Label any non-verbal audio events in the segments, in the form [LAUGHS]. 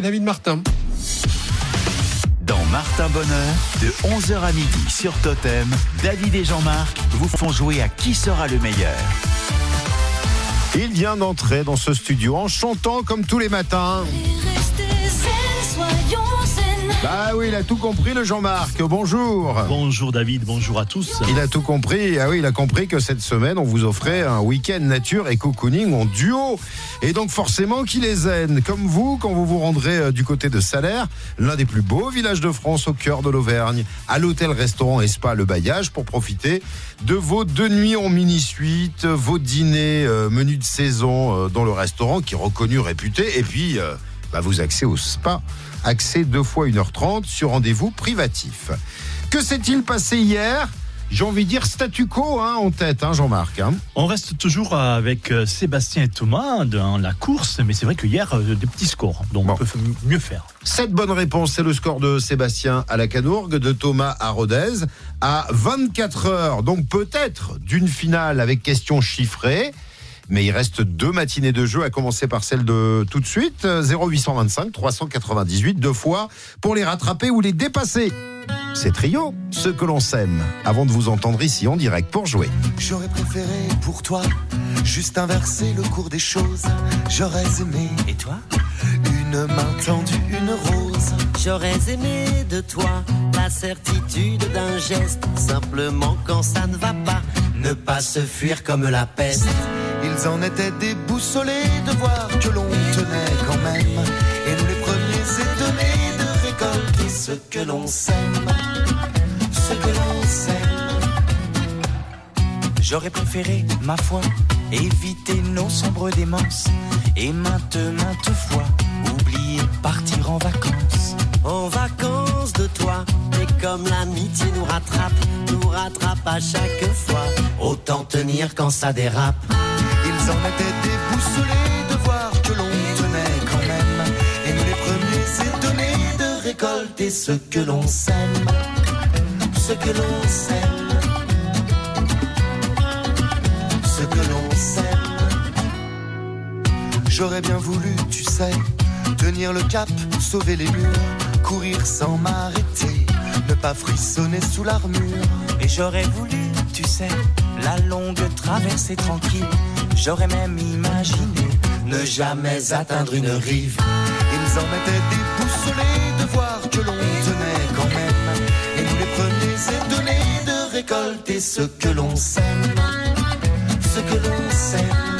David Martin. Dans Martin Bonheur, de 11h à midi sur Totem, David et Jean-Marc vous font jouer à qui sera le meilleur. Il vient d'entrer dans ce studio en chantant comme tous les matins. Bah oui, il a tout compris le Jean-Marc. Bonjour. Bonjour David, bonjour à tous. Il a tout compris. Ah oui, il a compris que cette semaine, on vous offrait un week-end nature et cocooning en duo. Et donc forcément qu'il est zen. Comme vous, quand vous vous rendrez euh, du côté de Salaire, l'un des plus beaux villages de France au cœur de l'Auvergne, à l'hôtel-restaurant Espa Le Bailliage pour profiter de vos deux nuits en mini-suite, vos dîners euh, menus de saison euh, dans le restaurant qui est reconnu, réputé. Et puis, euh, bah, vous accès au spa. Accès deux fois 1h30 sur rendez-vous privatif. Que s'est-il passé hier? J'ai envie de dire statu quo hein, en tête, hein, Jean-Marc. hein. On reste toujours avec euh, Sébastien et Thomas dans la course, mais c'est vrai qu'hier, euh, des petits scores, donc Bon. on peut mieux faire. Sept bonnes réponses, c'est le score de Sébastien à la Canourgue, de Thomas à Rodez, à 24 heures, donc peut-être d'une finale avec questions chiffrées. Mais il reste deux matinées de jeu, à commencer par celle de tout de suite, euh, 0825 398, deux fois, pour les rattraper ou les dépasser. C'est trio, ce que l'on sème, avant de vous entendre ici en direct pour jouer. J'aurais préféré pour toi juste inverser le cours des choses. J'aurais aimé, Et toi? une main tendue, une rose. J'aurais aimé de toi la certitude d'un geste, simplement quand ça ne va pas, ne pas se fuir comme la peste. Ils en étaient déboussolés de voir que l'on tenait quand même. Et nous les premiers étonnés de récolter ce que l'on sème. Ce que l'on sème. J'aurais préféré, ma foi, éviter nos sombres démences et maintes, maintes fois oublier partir en vacances. En vacances de toi, et comme l'amitié nous rattrape, nous rattrape à chaque fois, autant tenir quand ça dérape. Ils en étaient déboussolés de voir que l'on tenait quand même. Et nous les premiers étonnés de récolter ce que l'on sème. Ce que l'on sème. Ce que l'on sème. J'aurais bien voulu, tu sais, tenir le cap, sauver les murs, courir sans m'arrêter, ne pas frissonner sous l'armure. Et j'aurais voulu, tu sais, la longue traversée tranquille. J'aurais même imaginé Ne jamais atteindre une rive. Ils en étaient déboussolés de voir que l'on tenait quand même. Et nous les premiers étonnés de récolter ce que l'on sème. Ce que l'on sème.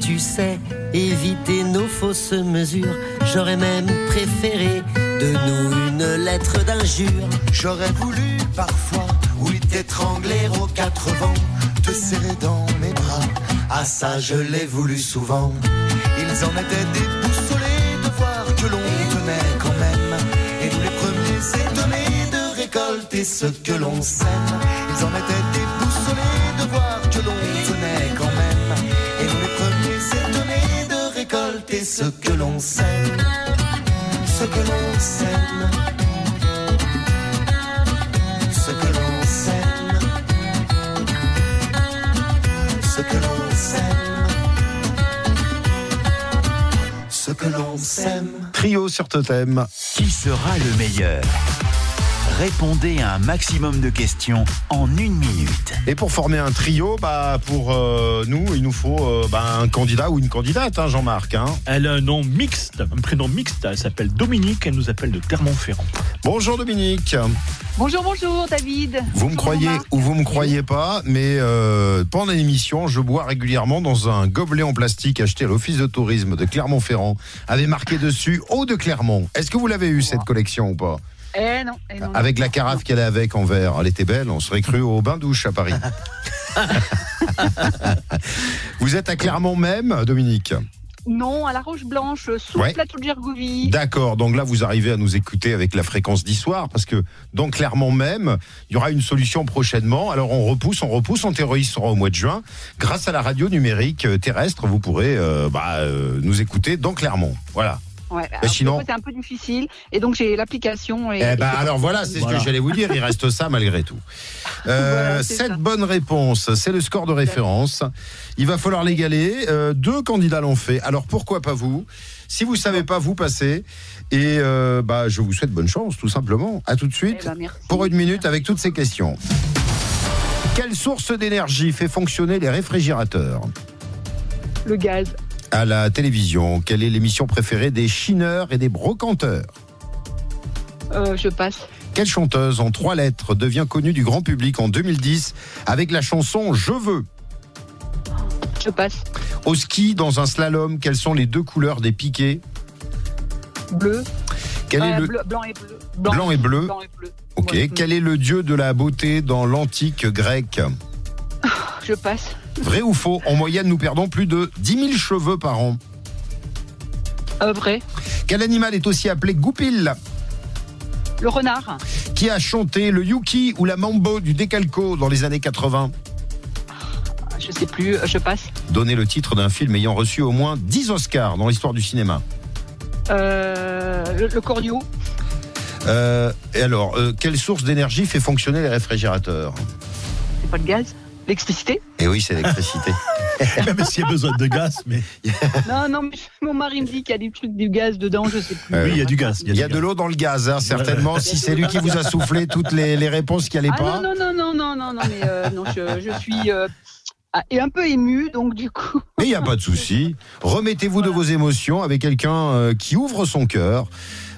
Tu sais, éviter nos fausses mesures. J'aurais même préféré de nous une lettre d'injure. J'aurais voulu parfois, oui, t'étrangler aux quatre vents, te serrer dans mes bras. Ah ça, je l'ai voulu souvent. Ils en étaient déboussolés de voir que l'on tenait quand même. Et nous les premiers étonnés de récolter ce que l'on sème. Ils en étaient déboussolés que l'on sème. Ce que l'on sème. Ce que l'on sème. Ce que l'on sème. Trio sur Totem. Qui sera le meilleur? Répondez à un maximum de questions en une minute. Et pour former un trio, bah, pour euh, nous, il nous faut euh, bah, un candidat ou une candidate, hein, Jean-Marc. hein. Elle a un nom mixte, un prénom mixte, elle s'appelle Dominique, elle nous appelle de Clermont-Ferrand. Bonjour Dominique. Bonjour, bonjour David. Vous me croyez Jean-Marc. ou vous me croyez pas, mais euh, pendant l'émission, je bois régulièrement dans un gobelet en plastique acheté à l'office de tourisme de Clermont-Ferrand, avait marqué dessus Eau de Clermont. Est-ce que vous l'avez eu cette collection ou pas? Eh non, eh non, non. Avec la carafe qu'elle a avec en verre, elle était belle. On serait cru au bain douche à Paris. [LAUGHS] vous êtes à Clermont même, Dominique Non, à la Roche Blanche, sous Ouais. le plateau de Gergovie. D'accord, donc là vous arrivez à nous écouter avec la fréquence d'histoire parce que dans Clermont même, il y aura une solution prochainement. Alors on repousse, on repousse, on terrorise sera au mois de juin. Grâce à la radio numérique euh, terrestre, vous pourrez euh, bah, euh, nous écouter dans Clermont. Voilà. Ouais, alors, sinon- c'est un peu difficile. Et donc, j'ai l'application. Et, Eh ben alors voilà, c'est ce Voilà. que j'allais vous dire. Il reste ça malgré tout. [LAUGHS] Euh, Voilà, ça. bonnes réponses, c'est le score de référence. Il va falloir l'égaler. Euh, deux candidats l'ont fait. Alors pourquoi pas vous? Si vous savez pas, vous passez. Et euh, bah, je vous souhaite bonne chance, tout simplement. À tout de Eh suite ben, merci. pour une minute avec toutes ces questions. Quelle source d'énergie fait fonctionner les réfrigérateurs? Le gaz. À la télévision, quelle est l'émission préférée des chineurs et des brocanteurs Euh, je passe. Quelle chanteuse en trois lettres devient connue du grand public en 2010 avec la chanson Je veux Je passe. Au ski, dans un slalom, quelles sont les deux couleurs des piquets Bleu. Quel est Euh, le... bleu- Blanc et bleu. Blanc et bleu. Blanc et bleu. Ok. Quel est le dieu de la beauté dans l'antique grec [LAUGHS] Je passe. Vrai ou faux En moyenne, nous perdons plus de 10 000 cheveux par an. Euh, vrai. Quel animal est aussi appelé goupil Le renard. Qui a chanté le Yuki ou la Mambo du Décalco dans les années 80 Je sais plus. euh, Je passe. Donnez le titre d'un film ayant reçu au moins 10 Oscars dans l'histoire du cinéma. Euh, le, le. Euh, et alors, quelle source d'énergie fait fonctionner les réfrigérateurs? C'est pas le gaz? L'électricité. Eh oui, c'est l'électricité. [LAUGHS] Même s'il y a besoin de gaz, mais [LAUGHS] non, non, mais mon mari me dit qu'il y a des trucs du gaz dedans. Je sais plus. Euh, oui, il y a du gaz. Il y a de l'eau dans le gaz, hein, certainement. Si c'est lui qui vous a soufflé toutes les, les réponses qui n'allaient Ah pas. non, non, non, non, non, non, mais euh, non, je, je suis euh, ah, et un peu émue, donc du coup. Mais il n'y a pas de souci. Remettez-vous de vos émotions avec quelqu'un euh, qui ouvre son cœur.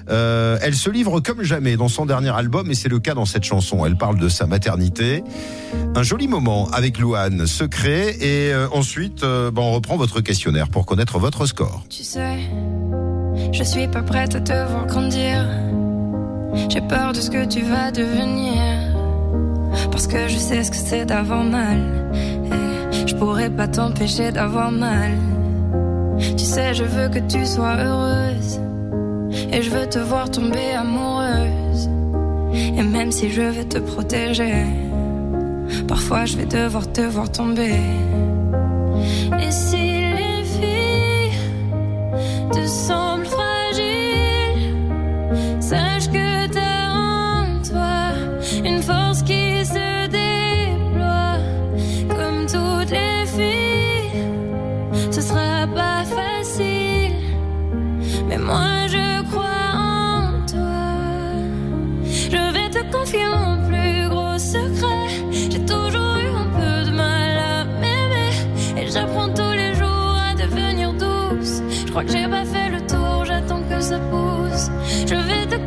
Euh, elle se livre comme jamais dans son dernier album et c'est le cas dans cette chanson. Elle parle de sa maternité. Un joli moment avec Louane, secret. Et euh, ensuite, euh, ben, on reprend votre questionnaire pour connaître votre score. Tu sais, je suis pas prête à te voir grandir. J'ai peur de ce que tu vas devenir. Parce que je sais ce que c'est d'avoir mal. Et je pourrais pas t'empêcher d'avoir mal. Tu sais, je veux que tu sois heureuse. Et je veux te voir tomber amoureuse. Et même si je veux te protéger, parfois je vais devoir te voir tomber. Et si les filles te semblent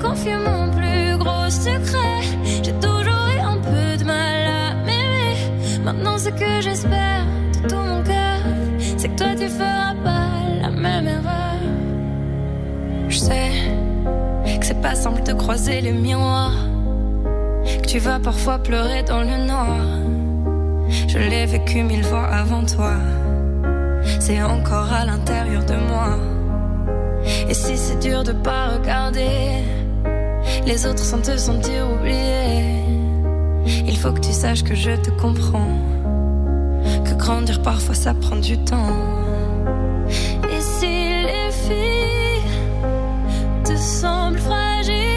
Confier mon plus gros secret. J'ai toujours eu un peu de mal à m'aimer. Maintenant, ce que j'espère de tout mon cœur, c'est que toi tu feras pas la même erreur. Je sais que c'est pas simple de croiser les miroirs. Que tu vas parfois pleurer dans le noir. Je l'ai vécu mille fois avant toi. C'est encore à l'intérieur de moi. Et si c'est dur de pas regarder les autres sans te sentir oublié, il faut que tu saches que je te comprends. Que grandir parfois ça prend du temps. Et si les filles te semblent fragiles,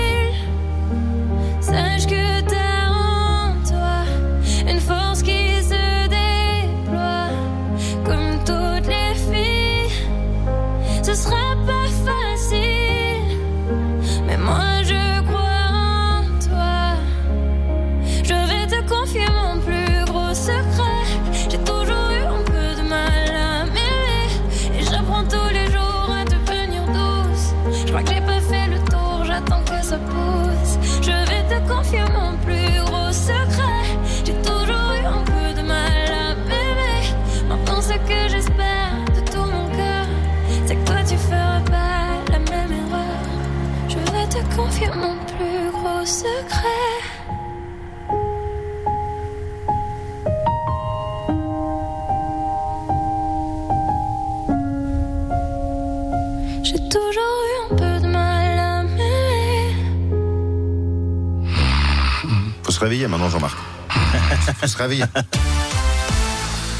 se réveiller maintenant, Jean-Marc. [LAUGHS] Faut se réveiller.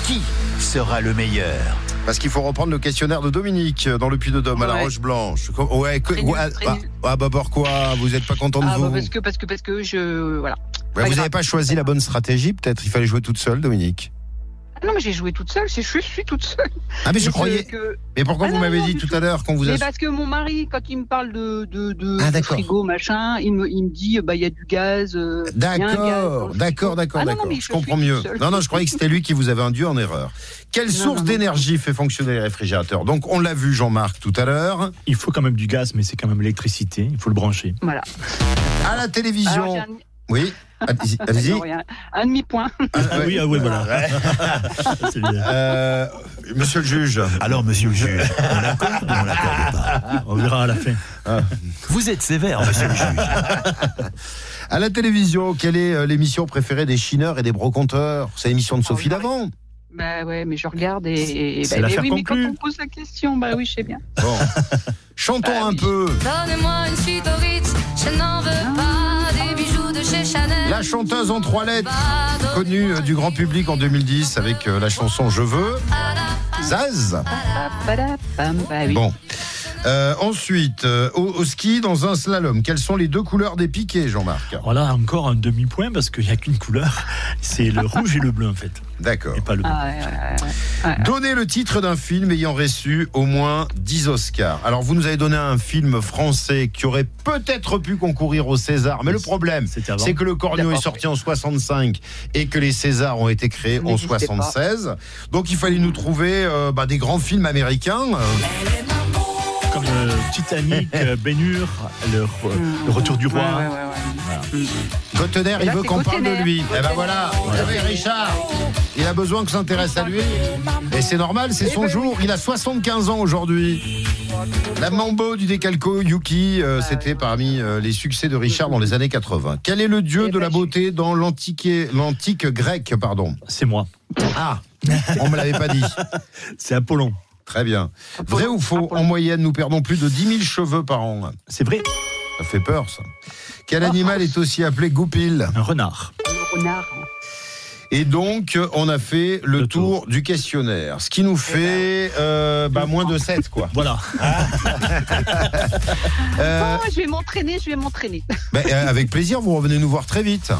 Qui sera le meilleur Parce qu'il faut reprendre le questionnaire de Dominique euh, dans le Puy de Dôme à la Ouais. Roche Blanche. Ouais, que- Très nul, ouais, très ah, nul. ah, bah pourquoi Vous n'êtes pas content de Ah vous bah parce que parce que parce que je voilà. Vous n'avez pas choisi la bonne stratégie, peut-être Il fallait jouer toute seule, Dominique. Ah non mais j'ai joué toute seule, c'est je suis toute seule. Ah, mais je Mais croyais. que- Mais pourquoi Ah vous m'avez dit tout tout. à l'heure qu'on vous a. Mais parce que mon mari, quand il me parle de, de, de, Ah, de d'accord. frigo, machin, il me, il me dit, bah, il y a du gaz. euh, D'accord, d'accord, d'accord, Ah d'accord. mais Je suis comprends mieux. seule. Non, non, je croyais que c'était lui qui vous avait induit en erreur. Quelle source d'énergie fait fonctionner les réfrigérateurs? Donc, on l'a vu, Jean-Marc, tout à l'heure. Il faut quand même du gaz, mais c'est quand même l'électricité. Il faut le brancher. Voilà. À la télévision. Oui, allez-y. [LAUGHS] un demi-point. Ah, Ah oui, ah oui, voilà. [LAUGHS] C'est bien. Euh, monsieur le juge. Alors, monsieur le juge, on l'accorde ou on l'accorde pas? On verra à la fin. Vous êtes sévère, monsieur le juge. [LAUGHS] À la télévision, quelle est euh, l'émission préférée des chineurs et des broconteurs C'est l'émission de Sophie Oh, Davant. Bah ouais, mais je regarde et. et C'est bah, mais oui, mais quand on pose la question, bah oui, je sais bien. Bon. Chantons Bah un oui. peu. Donnez-moi une suite au Ritz, je n'en veux pas de chez Chanel. La chanteuse en trois lettres, connue euh, du grand public en 2010 avec euh, la chanson Je veux. Zaz. Bon. Euh, ensuite, euh, au, au ski, dans un slalom, quelles sont les deux couleurs des piquets, Jean-Marc? Voilà, encore un demi-point parce qu'il n'y a qu'une couleur. C'est le rouge et le bleu, en fait. D'accord. Et pas le bleu. Ah, ouais, ouais, ouais, ouais. Donnez le titre d'un film ayant reçu au moins 10 Oscars. Alors, vous nous avez donné un film français qui aurait peut-être pu concourir au César, mais le problème, c'est que le Cornio est sorti en 65 et que les Césars ont été créés en N'existait pas. 76. Donc, il fallait nous trouver euh, bah, des grands films américains. Comme [LAUGHS] euh, Titanic, euh, Ben Hur, le, re- le retour du roi. Ouais, ouais, ouais, ouais. Cottener, Et il veut qu'on parle de lui. Eh ben voilà, vous savez, Richard, il a besoin que s'intéresse à lui. Et c'est normal, c'est Eh son ben jour. Il a 75 ans aujourd'hui. La Mambo du décalco, Yuki, euh, c'était parmi euh, les succès de Richard dans les années 80. Quel est le dieu Eh de ben, la je- beauté dans l'antique l'antique grec, pardon? C'est moi. Ah, on me l'avait pas dit. [LAUGHS] C'est Apollon. Très bien. Vrai ou faux En moyenne, nous perdons plus de 10 000 cheveux par an. C'est vrai. Ça fait peur, ça. Quel animal est aussi appelé goupil Un renard. Le renard. Et donc, on a fait le, Le tour. du questionnaire. Ce qui nous fait euh, bah, moins de 7, quoi. [LAUGHS] Voilà. Euh, Oh, je vais m'entraîner, je vais m'entraîner. [LAUGHS] bah, euh, avec plaisir, vous revenez nous voir très vite.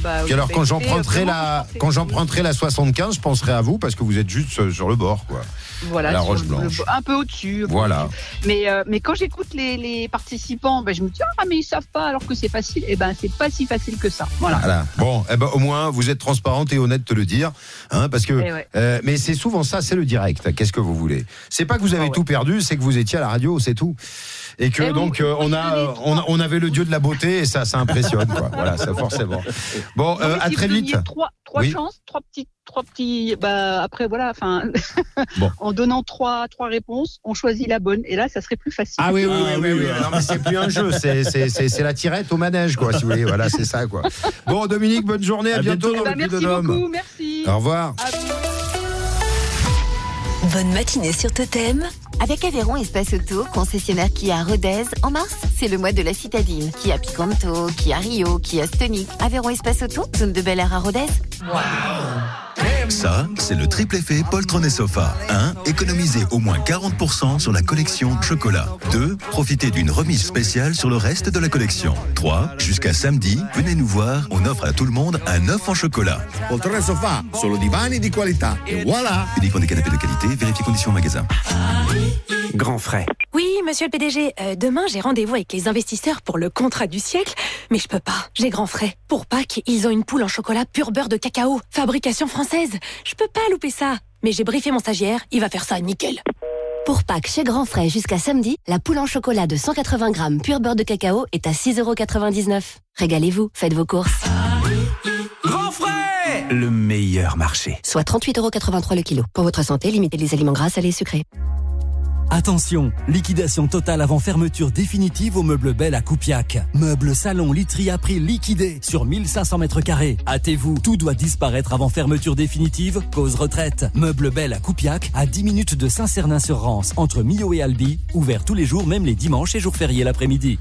Bah, oui, alors, bah, quand j'emprunterai la, quand j'emprunterai la 75, je penserai à vous parce que vous êtes juste sur le bord, quoi. Voilà, la Roche Blanche. le- un peu au-dessus. Voilà. Mais, euh, mais quand j'écoute les, les participants, ben, je me dis, ah, mais ils savent pas alors que c'est facile. Eh ben, c'est pas si facile que ça. Voilà. Voilà. Bon, eh ben, au moins, vous êtes transparente et honnête de le dire, hein, parce que. Eh ouais. euh, mais c'est souvent ça, c'est le direct. Qu'est-ce que vous voulez? C'est pas que vous avez Ah ouais. tout perdu, c'est que vous étiez à la radio, c'est tout. Et que Eh oui, donc euh, on a, vous euh, on, a- on avait le dieu de la beauté et ça, ça impressionne, quoi. Voilà, ça forcément. Bon, Non, euh, à si très vous vite. Trois, trois Oui. chances, trois petits, trois petits. Bah après voilà, enfin, Bon. [LAUGHS] en donnant trois, trois réponses, on choisit la bonne. Et là, ça serait plus facile. Ah oui, oui, oui, Ah oui, oui, oui. voilà. Non, mais c'est plus un jeu, c'est, c'est, c'est, c'est la tirette au manège, quoi, si vous voulez. Voilà, c'est ça, quoi. Bon, Dominique, bonne journée, à, À bientôt, bientôt. dans Bah, le Puy de merci beaucoup, merci. Au revoir. À- Bonne matinée sur Totem. Avec Aveyron Espace Auto, concessionnaire Kia à Rodez, en mars, c'est le mois de la citadine. Kia Picanto, Kia Rio, Kia Stonic. Aveyron Espace Auto, zone de Bel Air à Rodez. Ça, c'est le triple effet poltron et sofa. 1. Économisez au moins 40% sur la collection chocolat. 2. Profitez d'une remise spéciale sur le reste de la collection. 3. Jusqu'à samedi, venez nous voir, on offre à tout le monde un œuf en chocolat. Poltrone sofà, solo divani di qualità. E voilà! Uniquement des canapés de qualité, vérifiez conditions au magasin. Grand frais. Oui, monsieur le PDG, euh, demain j'ai rendez-vous avec les investisseurs pour le contrat du siècle, mais je peux pas, j'ai grand frais. Pour Pâques, ils ont une poule en chocolat pur beurre de cacao, fabrication française. Je peux pas louper ça. Mais j'ai briefé mon stagiaire, il va faire ça nickel. Pour Pâques chez Grand Frais jusqu'à samedi, la poule en chocolat de 180 grammes pur beurre de cacao est à 6,99€. Régalez-vous, faites vos courses. Le meilleur marché. Soit 38,83€ le kilo. Pour votre santé, limitez les aliments gras, salés et sucrés. Attention, liquidation totale avant fermeture définitive au meuble Belle à Coupiac. Meuble salon literie à prix liquidé sur 1500 mètres carrés. Hâtez-vous, tout doit disparaître avant fermeture définitive, cause retraite. Meuble Belle à Coupiac, à 10 minutes de Saint-Cernin-sur-Rance, entre Millau et Albi, ouvert tous les jours, même les dimanches et jours fériés l'après-midi.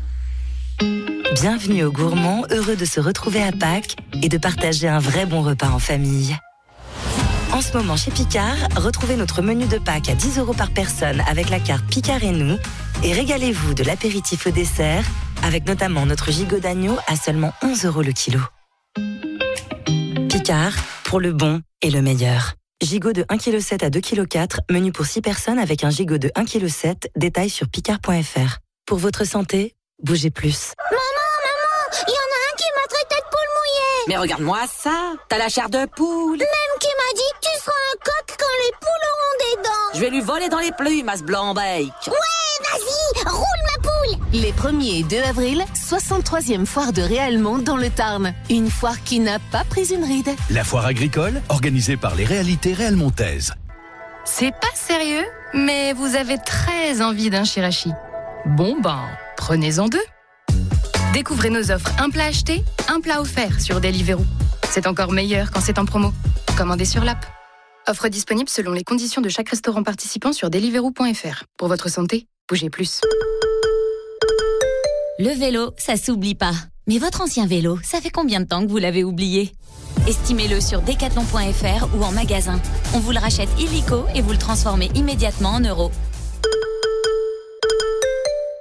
Bienvenue aux gourmands, heureux de se retrouver à Pâques et de partager un vrai bon repas en famille. En ce moment chez Picard, retrouvez notre menu de Pâques à 10 euros par personne avec la carte Picard et nous et régalez-vous de l'apéritif au dessert avec notamment notre gigot d'agneau à seulement 11 euros le kilo. Picard, pour le bon et le meilleur. Gigot de 1,7 kg à 2,4 kg, menu pour 6 personnes avec un gigot de 1,7 kg, détail sur picard.fr. Pour votre santé, bougez plus. Maman, maman, il y en a un qui m'a traité de poule mouillée. Mais regarde-moi ça, t'as la chair de poule. Même qui m'a dit que tu seras un coq quand les poules auront des dents. Je vais lui voler dans les plumes à ce blanc-bec. Ouais, vas-y, roule ma poule. Les 1er et 2 avril, 63e foire de Réalmont dans le Tarn. Une foire qui n'a pas pris une ride. La foire agricole, organisée par les réalités réalmontaises. C'est pas sérieux, mais vous avez très envie d'un shirashi. Bon ben, prenez-en deux. Découvrez nos offres un plat acheté, un plat offert sur Deliveroo. C'est encore meilleur quand c'est en promo. Commandez sur l'app. Offre disponible selon les conditions de chaque restaurant participant sur deliveroo.fr. Pour votre santé, bougez plus. Le vélo, ça s'oublie pas. Mais votre ancien vélo, ça fait combien de temps que vous l'avez oublié? Estimez-le sur decathlon.fr ou en magasin. On vous le rachète illico et vous le transformez immédiatement en euros.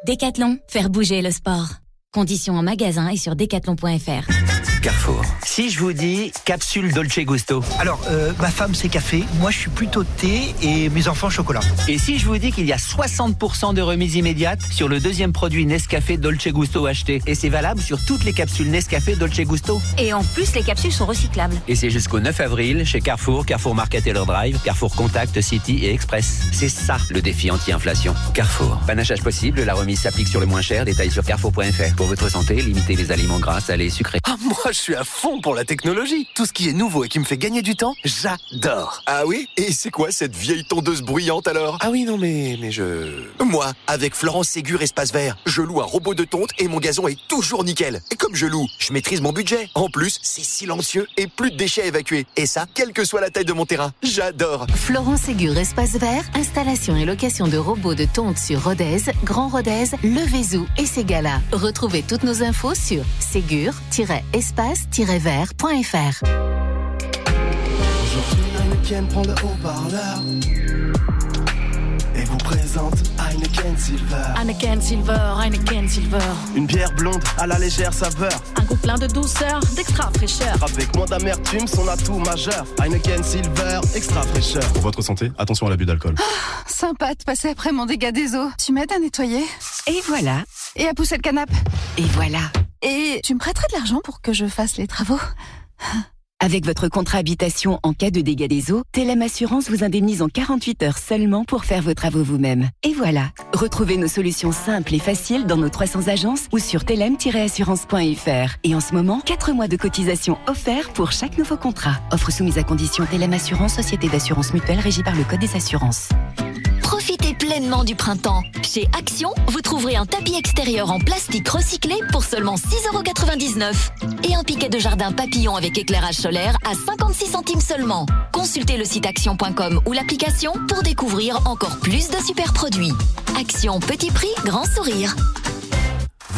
Decathlon, faire bouger le sport. Conditions en magasin et sur decathlon.fr. Carrefour. Si je vous dis capsule Dolce Gusto. Alors, euh, ma femme c'est café, moi je suis plutôt thé et mes enfants chocolat. Et si je vous dis qu'il y a 60% de remise immédiate sur le deuxième produit Nescafé Dolce Gusto acheté et c'est valable sur toutes les capsules Nescafé Dolce Gusto. Et en plus, les capsules sont recyclables. Et c'est jusqu'au 9 avril chez Carrefour, Carrefour Market et leur Drive, Carrefour Contact, City et Express. C'est ça le défi anti-inflation. Carrefour. Panachage possible, la remise s'applique sur le moins cher, détail sur carrefour.fr. Pour votre santé, limitez les aliments gras, salés et sucrés. Ah, moi, je suis à fond pour la technologie. Tout ce qui est nouveau et qui me fait gagner du temps, j'adore. Ah oui? Et c'est quoi cette vieille tondeuse bruyante alors? Ah oui, non, mais, mais je. Moi, avec Florence Ségur Espace Vert, je loue un robot de tonte et mon gazon est toujours nickel. Et comme je loue, je maîtrise mon budget. En plus, c'est silencieux et plus de déchets à évacuer. Et ça, quelle que soit la taille de mon terrain. J'adore. Florent Ségur Espace Vert, installation et location de robots de tonte sur Rodez, Grand Rodez, Le Vézou et Ségala. Retrouvez toutes nos infos sur ségur-espace-vert.fr. Aujourd'hui, Heineken prend le haut-parleur et vous présente Heineken Silver. Heineken Silver, Heineken Silver. Une bière blonde à la légère saveur. Un goût plein de douceur, d'extra fraîcheur. Avec moins d'amertume, son atout majeur. Heineken Silver, extra fraîcheur. Pour votre santé, attention à l'abus d'alcool. Sympa de passer après mon dégât des eaux. Tu m'aides à nettoyer? Et voilà. Et à pousser le canapé? Et voilà. Et tu me prêterais de l'argent pour que je fasse les travaux? Avec votre contrat habitation en cas de dégâts des eaux, Telem Assurance vous indemnise en 48 heures seulement pour faire vos travaux vous-même. Et voilà, retrouvez nos solutions simples et faciles dans nos 300 agences ou sur telem-assurance.fr. Et en ce moment, 4 mois de cotisation offerts pour chaque nouveau contrat. Offre soumise à condition Telem Assurance, société d'assurance mutuelle régie par le Code des assurances. Profitez pleinement du printemps. Chez Action, vous trouverez un tapis extérieur en plastique recyclé pour seulement 6,99€ et un piquet de jardin papillon avec éclairage solaire à 56 centimes seulement. Consultez le site action.com ou l'application pour découvrir encore plus de super produits. Action petit prix, grand sourire.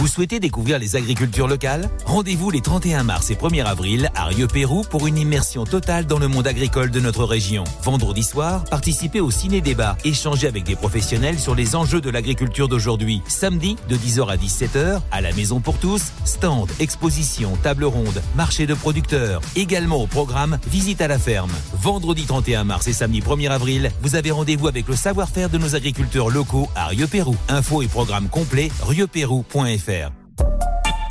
Vous souhaitez découvrir les agricultures locales? Rendez-vous les 31 mars et 1er avril à Rieux-Pérou pour une immersion totale dans le monde agricole de notre région. Vendredi soir, participez au ciné-débat, échangez avec des professionnels sur les enjeux de l'agriculture d'aujourd'hui. Samedi, de 10h à 17h, à la Maison pour tous, stand, exposition, table ronde, marché de producteurs. Également au programme, visite à la ferme. Vendredi 31 mars et samedi 1er avril, vous avez rendez-vous avec le savoir-faire de nos agriculteurs locaux à Rieux-Pérou. Info et programme complet, rieupérou.fr.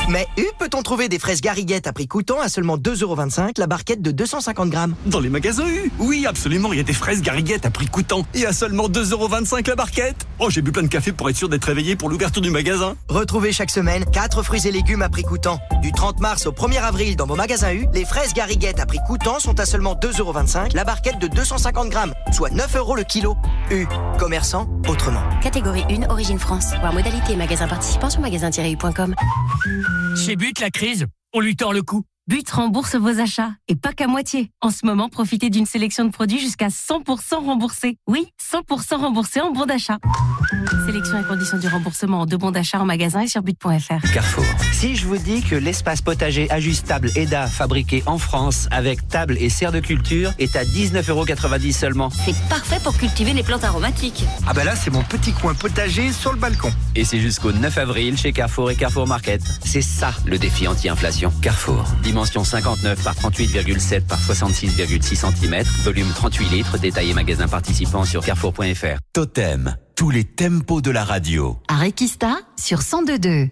Mais U, peut-on trouver des fraises gariguettes à prix coûtant à seulement 2,25€ la barquette de 250 grammes? Dans les magasins U. Oui, absolument, il y a des fraises gariguettes à prix coûtant et à seulement 2,25€ la barquette. Oh, j'ai bu plein de café pour être sûr d'être réveillé pour l'ouverture du magasin. Retrouvez chaque semaine 4 fruits et légumes à prix coûtant. Du 30 mars au 1er avril dans vos magasins U, les fraises gariguettes à prix coûtant sont à seulement 2,25€ la barquette de 250 grammes, soit 9 euros le kilo. U, commerçant autrement. Catégorie 1, Origine France. Voir modalité et magasin participant sur magasin-u.com. Chez But, la crise, on lui tord le cou. But rembourse vos achats. Et pas qu'à moitié. En ce moment, profitez d'une sélection de produits jusqu'à 100% remboursés. Oui, 100% remboursés en bon d'achat. Sélection et conditions du remboursement en deux bons d'achat en magasin et sur but.fr. Carrefour. Si je vous dis que l'espace potager ajustable EDA fabriqué en France avec table et serre de culture est à 19,90€ seulement. C'est parfait pour cultiver les plantes aromatiques. Ah bah là, c'est mon petit coin potager sur le balcon. Et c'est jusqu'au 9 avril chez Carrefour et Carrefour Market. C'est ça le défi anti-inflation. Carrefour. Dimension 59 par 38,7 par 66,6 cm. Volume 38 litres. Détaillé magasin participant sur carrefour.fr. Totem, tous les tempos de la radio. Arequista sur 102.2.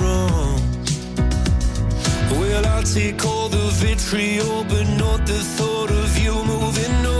wrong. Well, I'll take all the vitriol, but not the thought of you moving on.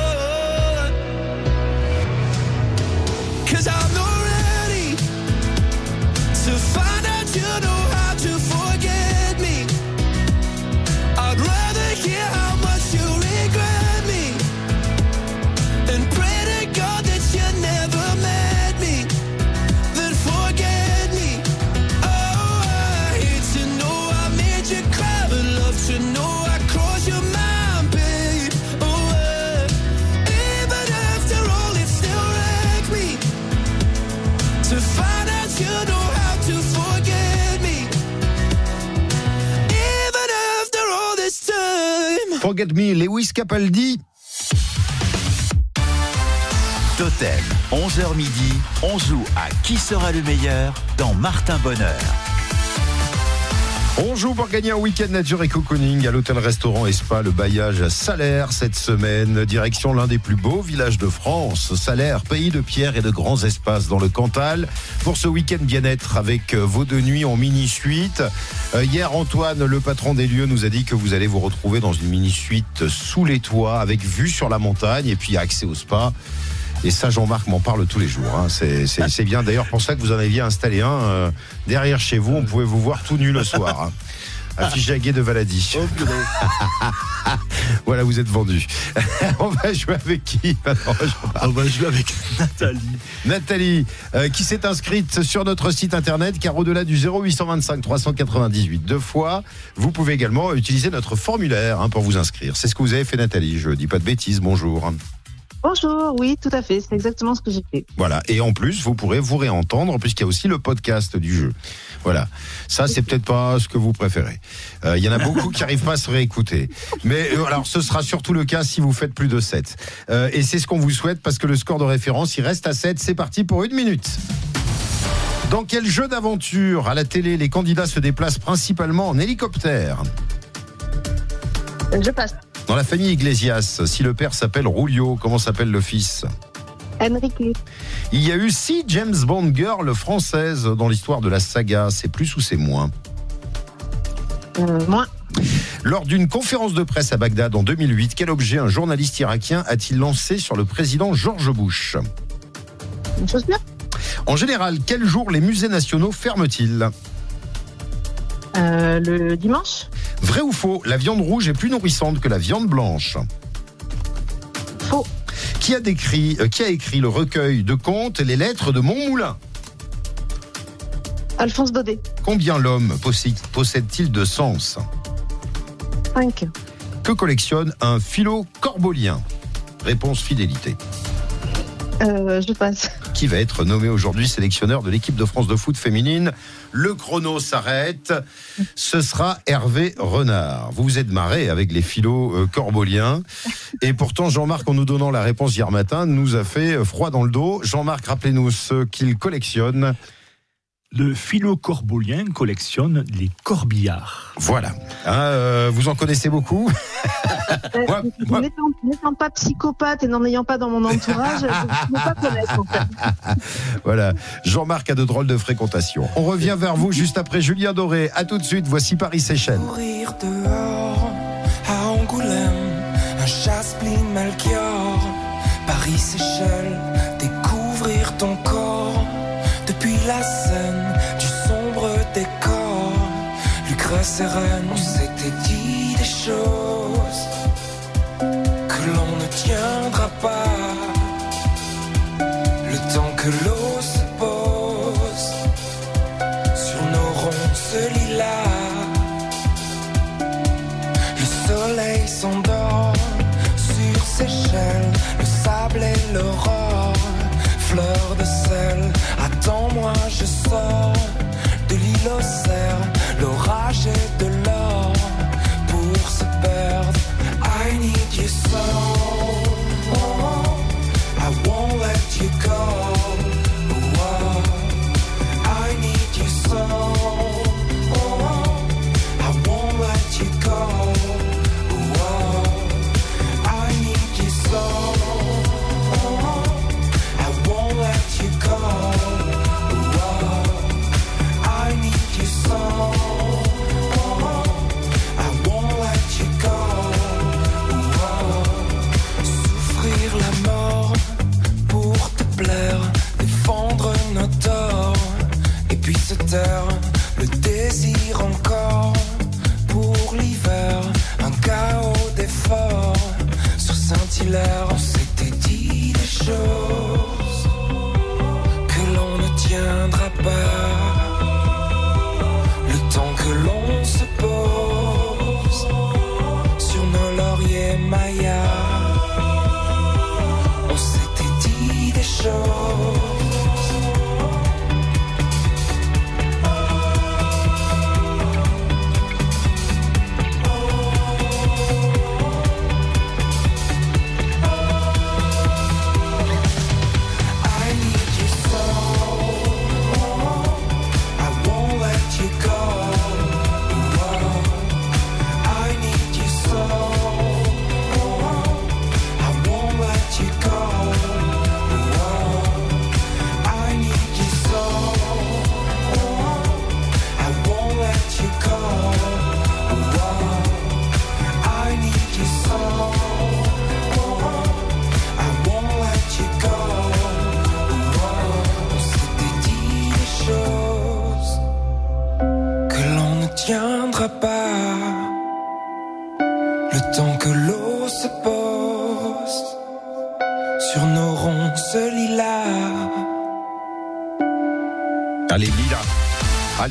Forget Me, Lewis Capaldi. Totem, 11h midi, on joue à qui sera le meilleur dans Martin Bonheur. On joue pour gagner un week-end nature et cocooning à l'hôtel-restaurant et spa Le Bailliage à Salaire cette semaine. Direction l'un des plus beaux villages de France. Salaire, pays de pierre et de grands espaces dans le Cantal. Pour ce week-end bien-être avec vos deux nuits en mini-suite. Euh, hier, Antoine, le patron des lieux, nous a dit que vous allez vous retrouver dans une mini-suite sous les toits avec vue sur la montagne et puis accès au spa. Et ça, Jean-Marc m'en parle tous les jours. hein. C'est- bien d'ailleurs pour ça que vous en aviez installé un euh, derrière chez vous. On pouvait vous voir tout nu le soir. hein. Affiché à Gué de Valadi. [LAUGHS] voilà, vous êtes vendu. [LAUGHS] On va jouer avec qui maintenant, On va jouer avec Nathalie. [LAUGHS] Nathalie, euh, qui s'est inscrite sur notre site internet, car au-delà du 0825 398 deux fois, vous pouvez également utiliser notre formulaire hein, pour vous inscrire. C'est ce que vous avez fait, Nathalie. Je dis pas de bêtises. Bonjour. Bonjour, oui, tout à fait, c'est exactement ce que j'ai fait. Voilà. Et en plus, vous pourrez vous réentendre puisqu'il y a aussi le podcast du jeu. Voilà. Ça, c'est peut-être pas ce que vous préférez. Euh, Il y en a beaucoup qui n'arrivent pas à se réécouter. Mais euh, alors, ce sera surtout le cas si vous faites plus de 7. Euh, et c'est ce qu'on vous souhaite parce que le score de référence, il reste à 7. C'est parti pour une minute. Dans quel jeu d'aventure à la télé les candidats se déplacent principalement en hélicoptère? Je passe. Dans la famille Iglesias, si le père s'appelle Rulio, comment s'appelle le fils Enrique, Il y a eu six James Bond girls françaises dans l'histoire de la saga. C'est plus ou c'est moins euh, moins. Lors d'une conférence de presse à Bagdad en 2008, quel objet un journaliste irakien a-t-il lancé sur le président George Bush? Une chaussure En général, quel jour les musées nationaux ferment-ils? Euh, Le dimanche? Vrai ou faux La viande rouge est plus nourrissante que la viande blanche. Faux. Qui a, décrit, euh, qui a écrit le recueil de contes Les lettres de Montmoulin? Alphonse Daudet. Combien l'homme possède- possède-t-il de sens? 5. Que collectionne un philo-corbolien Réponse fidélité. Euh, je passe. Qui va être nommé aujourd'hui sélectionneur de l'équipe de France de foot féminine Le chrono s'arrête. Ce sera Hervé Renard. Vous vous êtes marré avec les philo-corboliens. Et pourtant, Jean-Marc, en nous donnant la réponse hier matin, nous a fait froid dans le dos. Jean-Marc, rappelez-nous ce qu'il collectionne. Le philo-corbolien collectionne les corbillards. Voilà. Hein, euh, vous en connaissez beaucoup [LAUGHS] Euh, N'étant pas psychopathe et n'en ayant pas dans mon entourage, je ne peux pas connaître en fait. [LAUGHS] Voilà, Jean-Marc a de drôles de fréquentations. On revient vers vous juste après Julien Doré. À tout de suite, voici Paris-Seychelles. Courir dehors à Angoulême, un chasse-pli Melchior, Paris-Séchelles, découvrir ton corps Et Rennes, on s'était dit des choses que l'on ne tiendra pas. Le temps que l'eau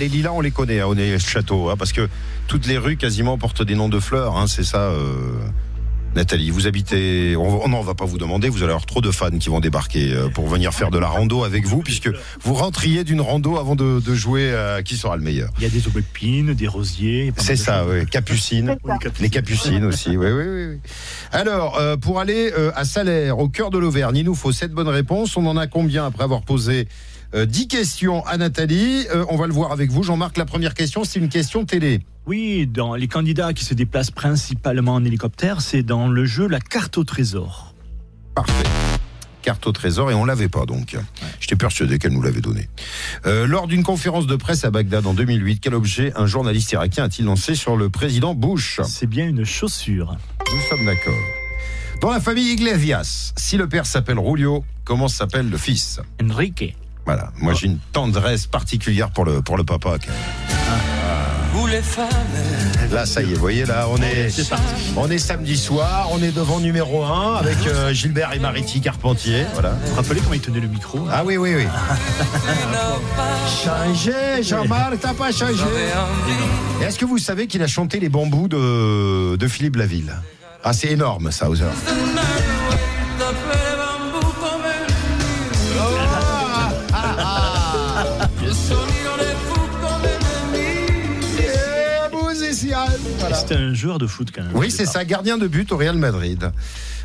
les lilas, on les connaît, hein, on est château, hein, parce que toutes les rues quasiment portent des noms de fleurs, hein, c'est ça. euh, Nathalie, vous habitez. On, non, on va pas vous demander. Vous allez avoir trop de fans qui vont débarquer euh, pour venir faire de la rando avec vous, puisque vous rentriez d'une rando avant de, de jouer à qui sera le meilleur? Il y a des aubépines, des rosiers. C'est ça, oui. Capucine. Oui, Capucine. Les capucines aussi, oui, oui, oui. oui. Alors, euh, pour aller à Salaire, au cœur de l'Auvergne, il nous faut sept bonnes réponses. On en a combien après avoir posé 10 questions à Nathalie Euh, On va le voir avec vous. Jean-Marc, la première question, c'est une question télé. Oui, dans les candidats qui se déplacent principalement en hélicoptère, c'est dans le jeu La carte au trésor. Parfait. Carte au trésor et on l'avait pas donc. J'étais persuadé qu'elle nous l'avait donné. Euh, lors d'une conférence de presse à Bagdad en 2008, quel objet un journaliste irakien a-t-il lancé sur le président Bush? C'est bien une chaussure. Nous sommes d'accord. Dans la famille Iglesias, si le père s'appelle Julio, comment s'appelle le fils? Enrique. Voilà. Moi, j'ai une tendresse particulière pour le, pour le papa. les femmes. Là, ça y est, vous voyez, là, on est, on est samedi soir, on est devant numéro 1 avec euh, Gilbert et Mariti Carpentier. Voilà. Vous vous rappelez comment il tenait le micro Ah oui, oui, oui. Changé, Jean-Marc, t'as pas changé. Et Est-ce que vous savez qu'il a chanté les bambous de, de Philippe Laville? Ah, c'est énorme, ça, Hauser. C'était un joueur de foot quand même. Oui, c'est ça, gardien de but au Real Madrid.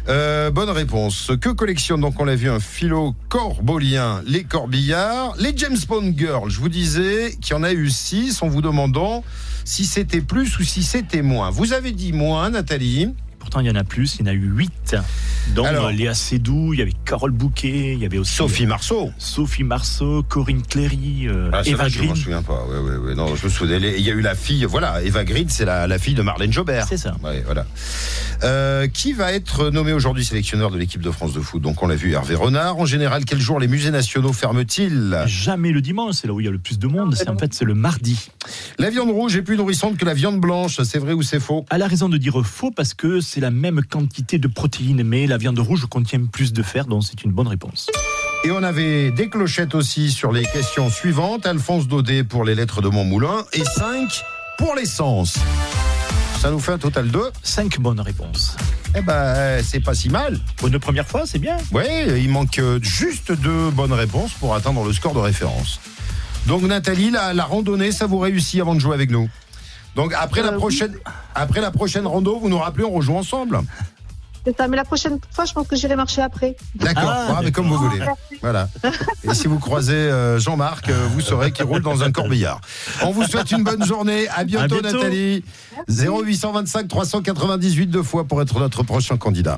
Euh, bonne réponse. Que collectionne donc on l'a vu un philo corbolien, les corbillards, les James Bond Girls. Je vous disais qu'il y en a eu six en vous demandant si c'était plus ou si c'était moins. Vous avez dit moins, Nathalie. Pourtant, il y en a plus, il y en a eu 8. Donc, Alors- euh, Léa Seydoux, il y avait Carole Bouquet, il y avait aussi. Sophie Marceau. Sophie Marceau, Corinne Cléry, euh, Ah, Eva que je Green. souviens pas. Ouais, ouais, ouais. Non, je me souviens. Il y a eu la fille, voilà, Eva Grid, c'est la, la fille de Marlène Jobert. C'est ça. Voilà. Euh, qui va être nommé aujourd'hui sélectionneur de l'équipe de France de foot? Donc, on l'a vu, Hervé Renard. En général, quel jour les musées nationaux ferment-ils? Jamais le dimanche, c'est là où il y a le plus de monde. C'est en fait c'est le mardi. La viande rouge est plus nourrissante que la viande blanche. C'est vrai ou c'est faux? Elle a raison de dire faux parce que c'est la même quantité de protéines, mais la viande rouge contient plus de fer, donc c'est une bonne réponse. Et on avait des clochettes aussi sur les questions suivantes. Alphonse Daudet pour les lettres de Montmoulin et 5 pour l'essence. Ça nous fait un total de 5 bonnes réponses. Eh ben, c'est pas si mal. Pour une première fois, c'est bien. Oui, il manque euh, juste deux bonnes réponses pour atteindre le score de référence. Donc Nathalie, la, la randonnée, ça vous réussit avant de jouer avec nous? Donc après la Euh, oui. prochaine, après la prochaine rando, vous nous rappelez, on rejoue ensemble. C'est ça, mais la prochaine fois, je pense que j'irai marcher après. D'accord, Ah, Ah, mais comme vous voulez. Merci. Voilà. Et si vous croisez euh, Jean-Marc, euh, vous saurez qu'il roule dans un corbillard. On vous souhaite une bonne journée. À bientôt, À bientôt. Nathalie. 0825 398 deux fois pour être notre prochain candidat.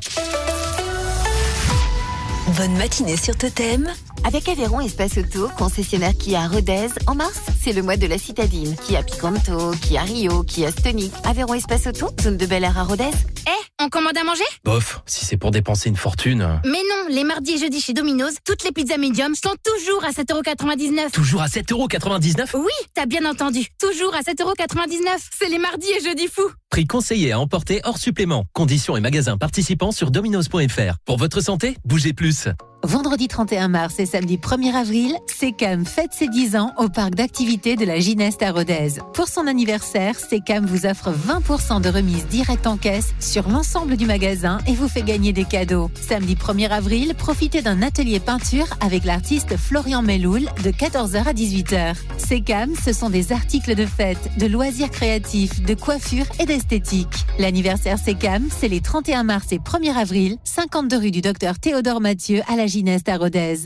Bonne matinée sur Totem. Avec Aveyron Espace Auto, concessionnaire qui à Rodez, en mars, c'est le mois de la citadine. Qui a Picanto, qui a Rio, qui a Stonic. Aveyron Espace Auto, zone de Bel Air à Rodez. Eh, on commande à manger? Bof, si c'est pour dépenser une fortune. Mais non, les mardis et jeudis chez Domino's, toutes les pizzas médium sont toujours à 7,99€. Toujours à 7,99€ Oui, t'as bien entendu. Toujours à 7,99€. C'est les mardis et jeudis fous. Prix conseillé à emporter hors supplément. Conditions et magasins participants sur dominos.fr. Pour votre santé, bougez plus. Vendredi 31 mars et samedi 1er avril, Secam fête ses 10 ans au parc d'activités de la Gineste à Rodez. Pour son anniversaire, Secam vous offre 20% de remise directe en caisse sur l'ensemble du magasin et vous fait gagner des cadeaux. Samedi 1er avril, profitez d'un atelier peinture avec l'artiste Florian Meloul de 14h à 18h. Secam, ce sont des articles de fête, de loisirs créatifs, de coiffure et d'esthétique. L'anniversaire Secam, c'est les 31 mars et 1er avril, 52 rue du docteur Théodore Mathieu à la Gineste à Rodez.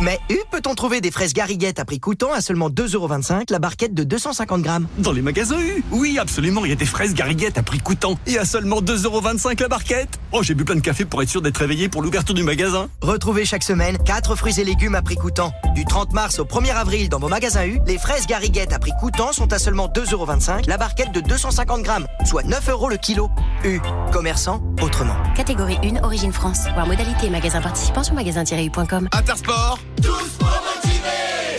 Mais U, peut-on trouver des fraises gariguettes à prix coûtant à seulement 2,25€ la barquette de 250 grammes? Dans les magasins U Oui, absolument, il y a des fraises gariguettes à prix coûtant et à seulement 2,25€ la barquette. Oh, j'ai bu plein de café pour être sûr d'être réveillé pour l'ouverture du magasin. Retrouvez chaque semaine 4 fruits et légumes à prix coûtant. Du 30 mars au 1er avril dans vos magasins U, les fraises gariguettes à prix coûtant sont à seulement 2,25€ la barquette de 250 grammes, soit 9 euros le kilo. U, commerçant autrement. Catégorie 1, Origine France. Voir modalité magasin participant sur magasin-u.com. Intersport, Tus poverty.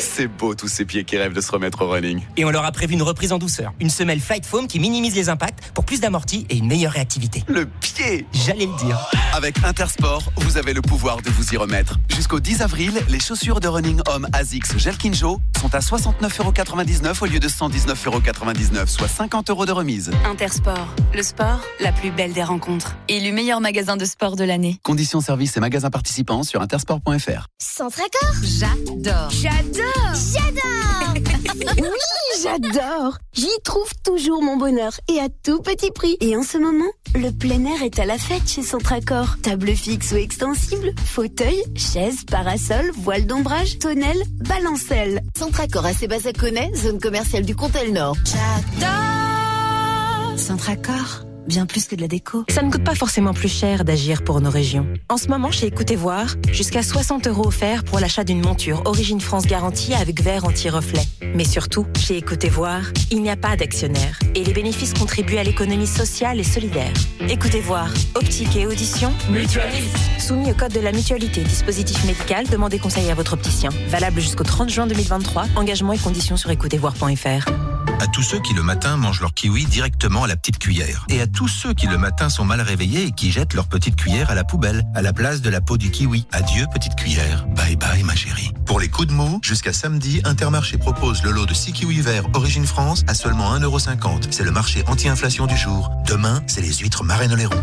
C'est beau tous ces pieds qui rêvent de se remettre au running. Et on leur a prévu une reprise en douceur. Une semelle Flight Foam qui minimise les impacts pour plus d'amorti et une meilleure réactivité. Le pied J'allais le dire. Avec Intersport, vous avez le pouvoir de vous y remettre. Jusqu'au 10 avril, les chaussures de running homme ASICS Gel Kinjo sont à 69,99€ au lieu de 119,99€, soit 50 euros de remise. Intersport, le sport, la plus belle des rencontres. Élu meilleur magasin de sport de l'année. Conditions services et magasins participants sur intersport.fr. Centracor J'adore. J'adore J'adore [LAUGHS] Oui, j'adore J'y trouve toujours mon bonheur et à tout petit prix. Et en ce moment, le plein air est à la fête chez Centracor. Table fixe ou extensible, fauteuil, chaise, parasol, voile d'ombrage, tonnelle, balancelle. Centracor à Sébazaconais, zone commerciale du Comtel Nord. J'adore. Centracor. Bien plus que de la déco. Ça ne coûte pas forcément plus cher d'agir pour nos régions. En ce moment, chez Écoutez Voir, jusqu'à 60 euros offerts pour l'achat d'une monture Origine France garantie avec verre anti-reflet. Mais surtout, chez Écoutez Voir, il n'y a pas d'actionnaire. Et les bénéfices contribuent à l'économie sociale et solidaire. Écoutez Voir, optique et audition, mutualise. Soumis au code de la mutualité, dispositif médical, demandez conseil à votre opticien. Valable jusqu'au 30 juin 2023. Engagement et conditions sur écoutezvoir.fr. À tous ceux qui le matin mangent leur kiwi directement à la petite cuillère. Et à tous ceux qui le matin sont mal réveillés et qui jettent leur petite cuillère à la poubelle, à la place de la peau du kiwi. Adieu petite cuillère. Bye bye ma chérie. Pour les coups de mou, jusqu'à samedi, Intermarché propose le lot de 6 kiwis verts Origine France à seulement 1,50€. C'est le marché anti-inflation du jour. Demain, c'est les huîtres marraine Oléron.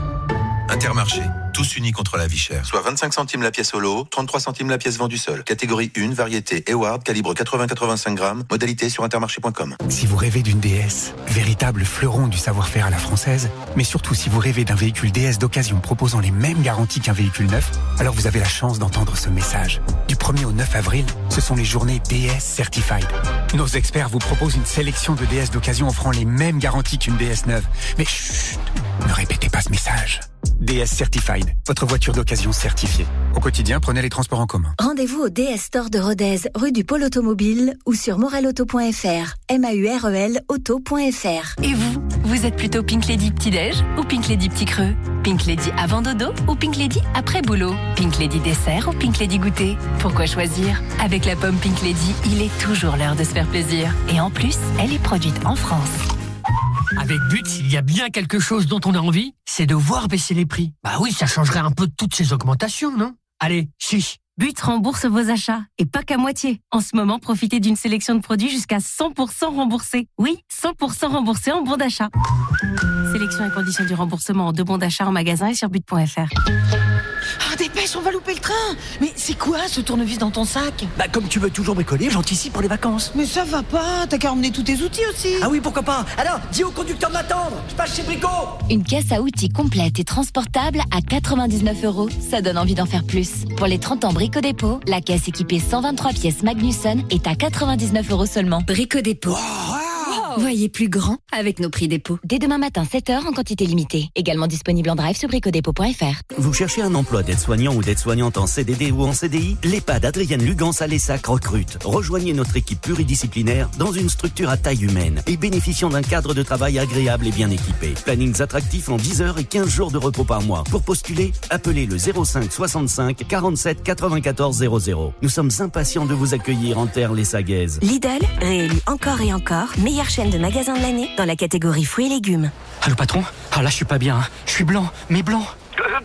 Intermarché, tous unis contre la vie chère. Soit 25 centimes la pièce au lot, 33 centimes la pièce vendue seule. Catégorie 1, variété Eward, calibre 80-85 grammes. Modalité sur intermarché.com. Si vous rêvez d'une DS, véritable fleuron du savoir-faire à la française, mais surtout si vous rêvez d'un véhicule DS d'occasion proposant les mêmes garanties qu'un véhicule neuf, alors vous avez la chance d'entendre ce message. Du 1er au 9 avril, ce sont les journées DS Certified. Nos experts vous proposent une sélection de DS d'occasion offrant les mêmes garanties qu'une DS neuve. Mais chut, ne répétez pas ce message. DS Certified, votre voiture d'occasion certifiée. Au quotidien, prenez les transports en commun. Rendez-vous au DS Store de Rodez, rue du Pôle Automobile ou sur morelauto.fr. M-A-U-R-E-L auto.fr. Et vous, vous êtes plutôt Pink Lady petit-déj ou Pink Lady petit creux Pink Lady avant dodo ou Pink Lady après boulot? Pink Lady dessert ou Pink Lady goûter? Pourquoi choisir? Avec la pomme Pink Lady, il est toujours l'heure de se faire plaisir. Et en plus, elle est produite en France. Avec But, s'il y a bien quelque chose dont on a envie, c'est de voir baisser les prix. Bah oui, ça changerait un peu toutes ces augmentations, non? Allez, chiche But rembourse vos achats et pas qu'à moitié. En ce moment, profitez d'une sélection de produits jusqu'à 100% remboursés. Oui, 100% remboursés en bon d'achat. Sélection et conditions du remboursement en deux bons d'achat en magasin et sur but.fr. Dépêche, on va louper le train Mais c'est quoi ce tournevis dans ton sac? Bah comme tu veux toujours bricoler, j'anticipe pour les vacances. Mais ça va pas, t'as qu'à emmener tous tes outils aussi Ah oui, pourquoi pas? Alors, dis au conducteur de m'attendre Je passe chez Brico Une caisse à outils complète et transportable à 99 euros. Ça donne envie d'en faire plus. Pour les 30 ans Brico Dépôt, la caisse équipée 123 pièces Magnusson est à 99 euros seulement. Brico Dépôt. Voyez plus grand avec nos prix dépôt. Dès demain matin, 7h en quantité limitée. Également disponible en drive sur bricodépôt.fr. Vous cherchez un emploi d'aide-soignant ou d'aide-soignante en CDD ou en CDI L'EHPAD Adrienne Lugans à Lessac recrute. Rejoignez notre équipe pluridisciplinaire dans une structure à taille humaine et bénéficiant d'un cadre de travail agréable et bien équipé. Plannings attractifs en 10 heures et 15 jours de repos par mois. Pour postuler, appelez le 05 65 47 94 00. Nous sommes impatients de vous accueillir en terre lessagaise. Lidl, réélu encore et encore, chaîne de magasins de l'année dans la catégorie fruits et légumes. Allô patron? Ah là je suis pas bien, hein. je suis blanc, mais blanc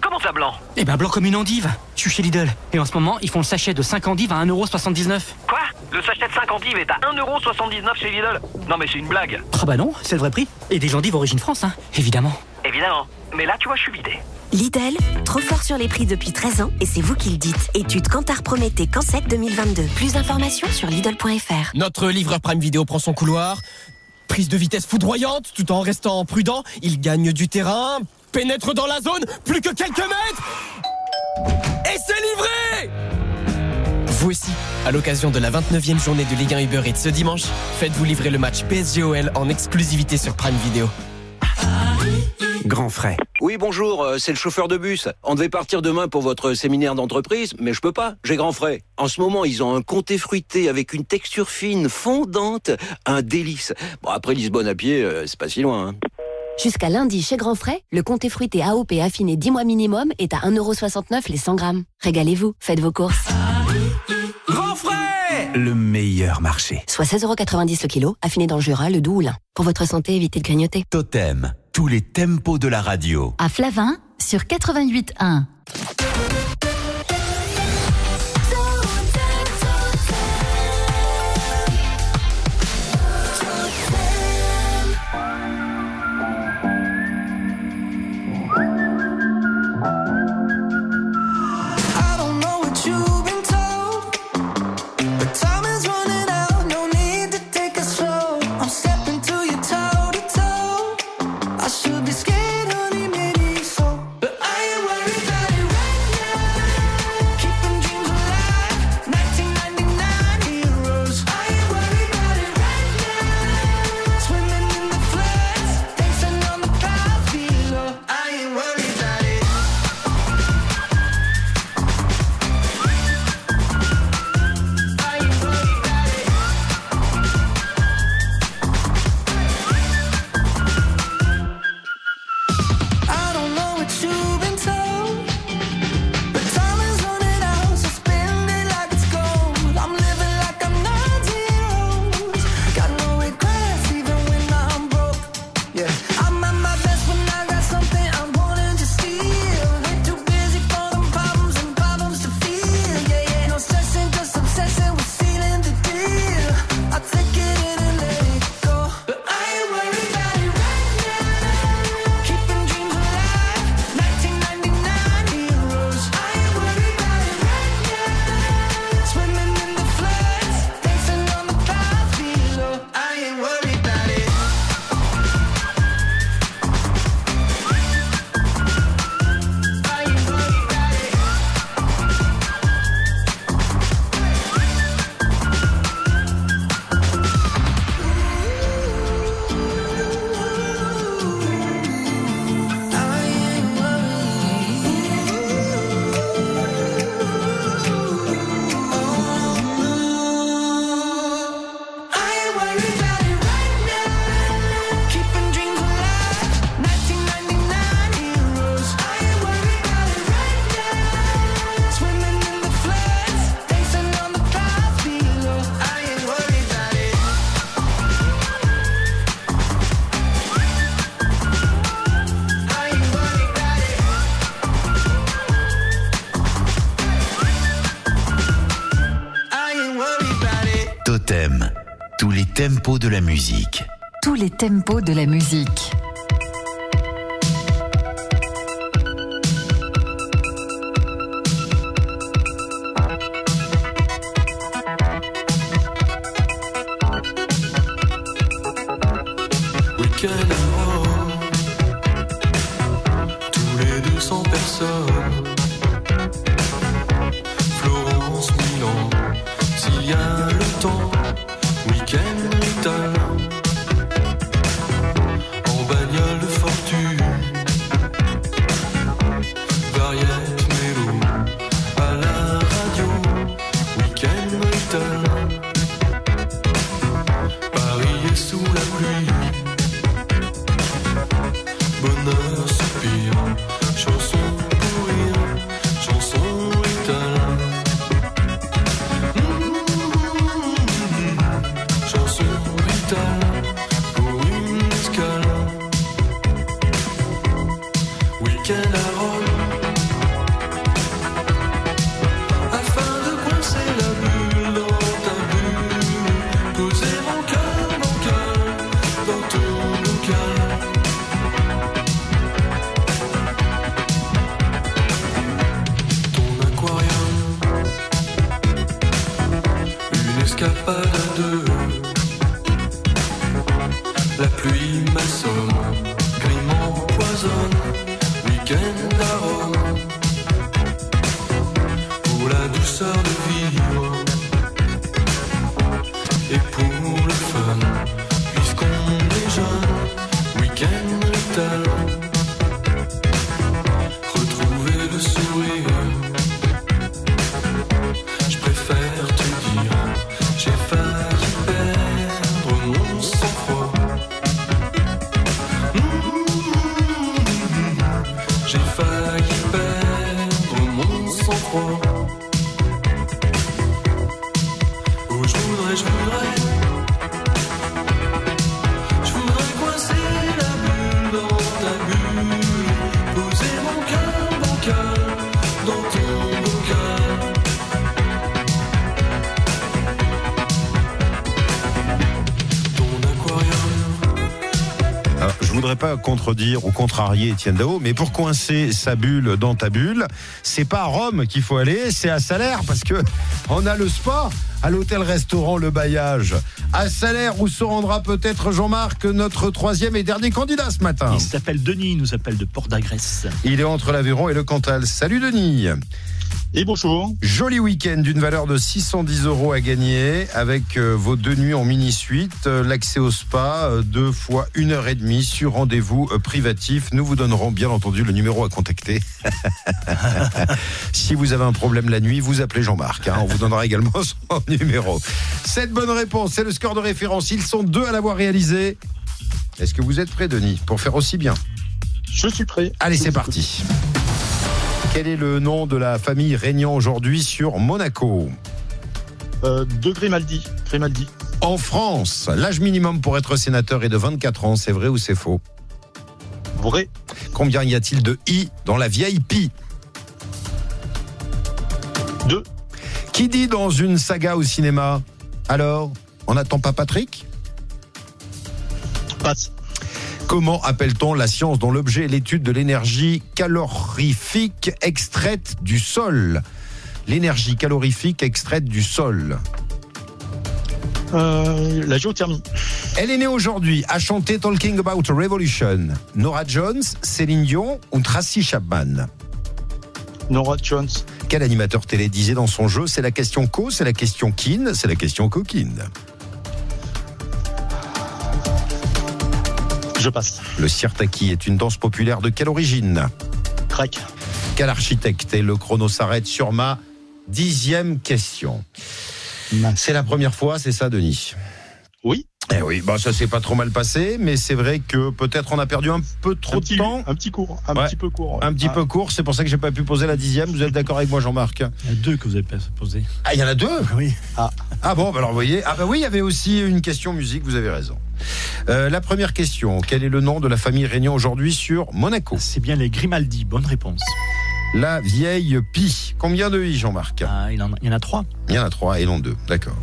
comment ça, blanc Eh ben blanc comme une endive Je suis chez Lidl, et en ce moment ils font le sachet de 5 endives à 1,79€. Quoi Le sachet de 5 endives est à 1,79€ chez Lidl Non mais c'est une blague Ah bah non, c'est le vrai prix. Et des endives origine France, hein, évidemment. Évidemment. Mais là, tu vois, je suis vidé. Lidl, trop fort sur les prix depuis 13 ans et c'est vous qui le dites. Étude Cantar Prométhée Cansec 2022. Plus d'informations sur Lidl.fr. Notre livreur Prime Vidéo prend son couloir. Prise de vitesse foudroyante tout en restant prudent. Il gagne du terrain, pénètre dans la zone, plus que quelques mètres. Et c'est livré Vous aussi, à l'occasion de la 29e journée de Ligue 1 Uber Eats ce dimanche, faites-vous livrer le match PSG-OL en exclusivité sur Prime Video. Grand frais. Oui, bonjour, euh, c'est le chauffeur de bus. On devait partir demain pour votre séminaire d'entreprise, mais je peux pas, j'ai grand frais. En ce moment, ils ont un comté fruité avec une texture fine, fondante, un délice. Bon, après Lisbonne à pied, euh, c'est pas si loin. hein. Jusqu'à lundi chez Grandfrais, le comté fruité AOP affiné 10 mois minimum est à 1,69€ les 100 grammes. Régalez-vous, faites vos courses. Grandfrais Le meilleur marché. Soit 16,90€ le kilo, affiné dans le Jura, le Doux ou l'Ain. Pour votre santé, évitez de grignoter. Totem, tous les tempos de la radio. À Flavin, sur 88.1. tempo de la musique. distant Ne voudrais pas contredire ou contrarier Étienne Dao, mais pour coincer sa bulle dans ta bulle, c'est pas à Rome qu'il faut aller, c'est à Salaire parce que on a le spa à l'hôtel-restaurant Le Bailliage, à Salaire, où se rendra peut-être Jean-Marc, notre troisième et dernier candidat ce matin. Il s'appelle Denis, il nous appelle de Port d'Agresse. Il est entre l'Aveyron et le Cantal. Salut Denis et bonjour. Joli week-end d'une valeur de 610 euros à gagner avec euh, vos deux nuits en mini-suite, euh, l'accès au spa, euh, deux fois une heure et demie sur rendez-vous privatif. Nous vous donnerons bien entendu le numéro à contacter. [LAUGHS] si vous avez un problème la nuit, vous appelez Jean-Marc. hein. On vous donnera également [LAUGHS] son numéro. Cette bonne réponse, c'est le score de référence. Ils sont deux à l'avoir réalisé. Est-ce que vous êtes prêt, Denis, pour faire aussi bien? Je suis prêt. Allez, c'est parti. Quel est le nom de la famille régnant aujourd'hui sur Monaco Euh, de Grimaldi. Grimaldi. En France, l'âge minimum pour être sénateur est de 24 ans. C'est vrai ou c'est faux Vrai. Combien y a-t-il de i dans la vieille pi Deux. Qui dit dans une saga au cinéma Alors, on n'attend pas Patrick? Passe. Comment appelle-t-on la science dont l'objet est l'étude de l'énergie calorifique extraite du sol? L'énergie calorifique extraite du sol. Euh, la géothermie. Elle est née aujourd'hui, a chanté Talking About a Revolution. Nora Jones, Céline Dion ou Tracy Chapman? Nora Jones. Quel animateur télé disait dans son jeu C'est la question co, c'est la question kin, c'est la question coquine. Je passe. Le sirtaki est une danse populaire de quelle origine Grec. Quel architecte Et le chrono s'arrête sur ma dixième question? C'est la première fois, c'est ça, Denis? Oui. Eh oui, bah ça s'est pas trop mal passé, mais c'est vrai que peut-être on a perdu un peu trop un de temps. Un petit court. Un Ouais. petit peu court. ouais. Un petit Ah. peu court, c'est pour ça que j'ai pas pu poser la dixième. Vous êtes d'accord avec moi, Jean-Marc? Il y a deux que vous avez pas posé. Ah, il y en a deux? Oui. Ah. Ah bon, bah alors vous voyez. Ah bah oui, il y avait aussi une question musique, vous avez raison. Euh, la première question, quel est le nom de la famille régnant aujourd'hui sur Monaco? C'est bien les Grimaldi, bonne réponse. La vieille Pi. Combien de i, Jean-Marc Ah, il, y en a trois. Il y en a trois et non deux, d'accord.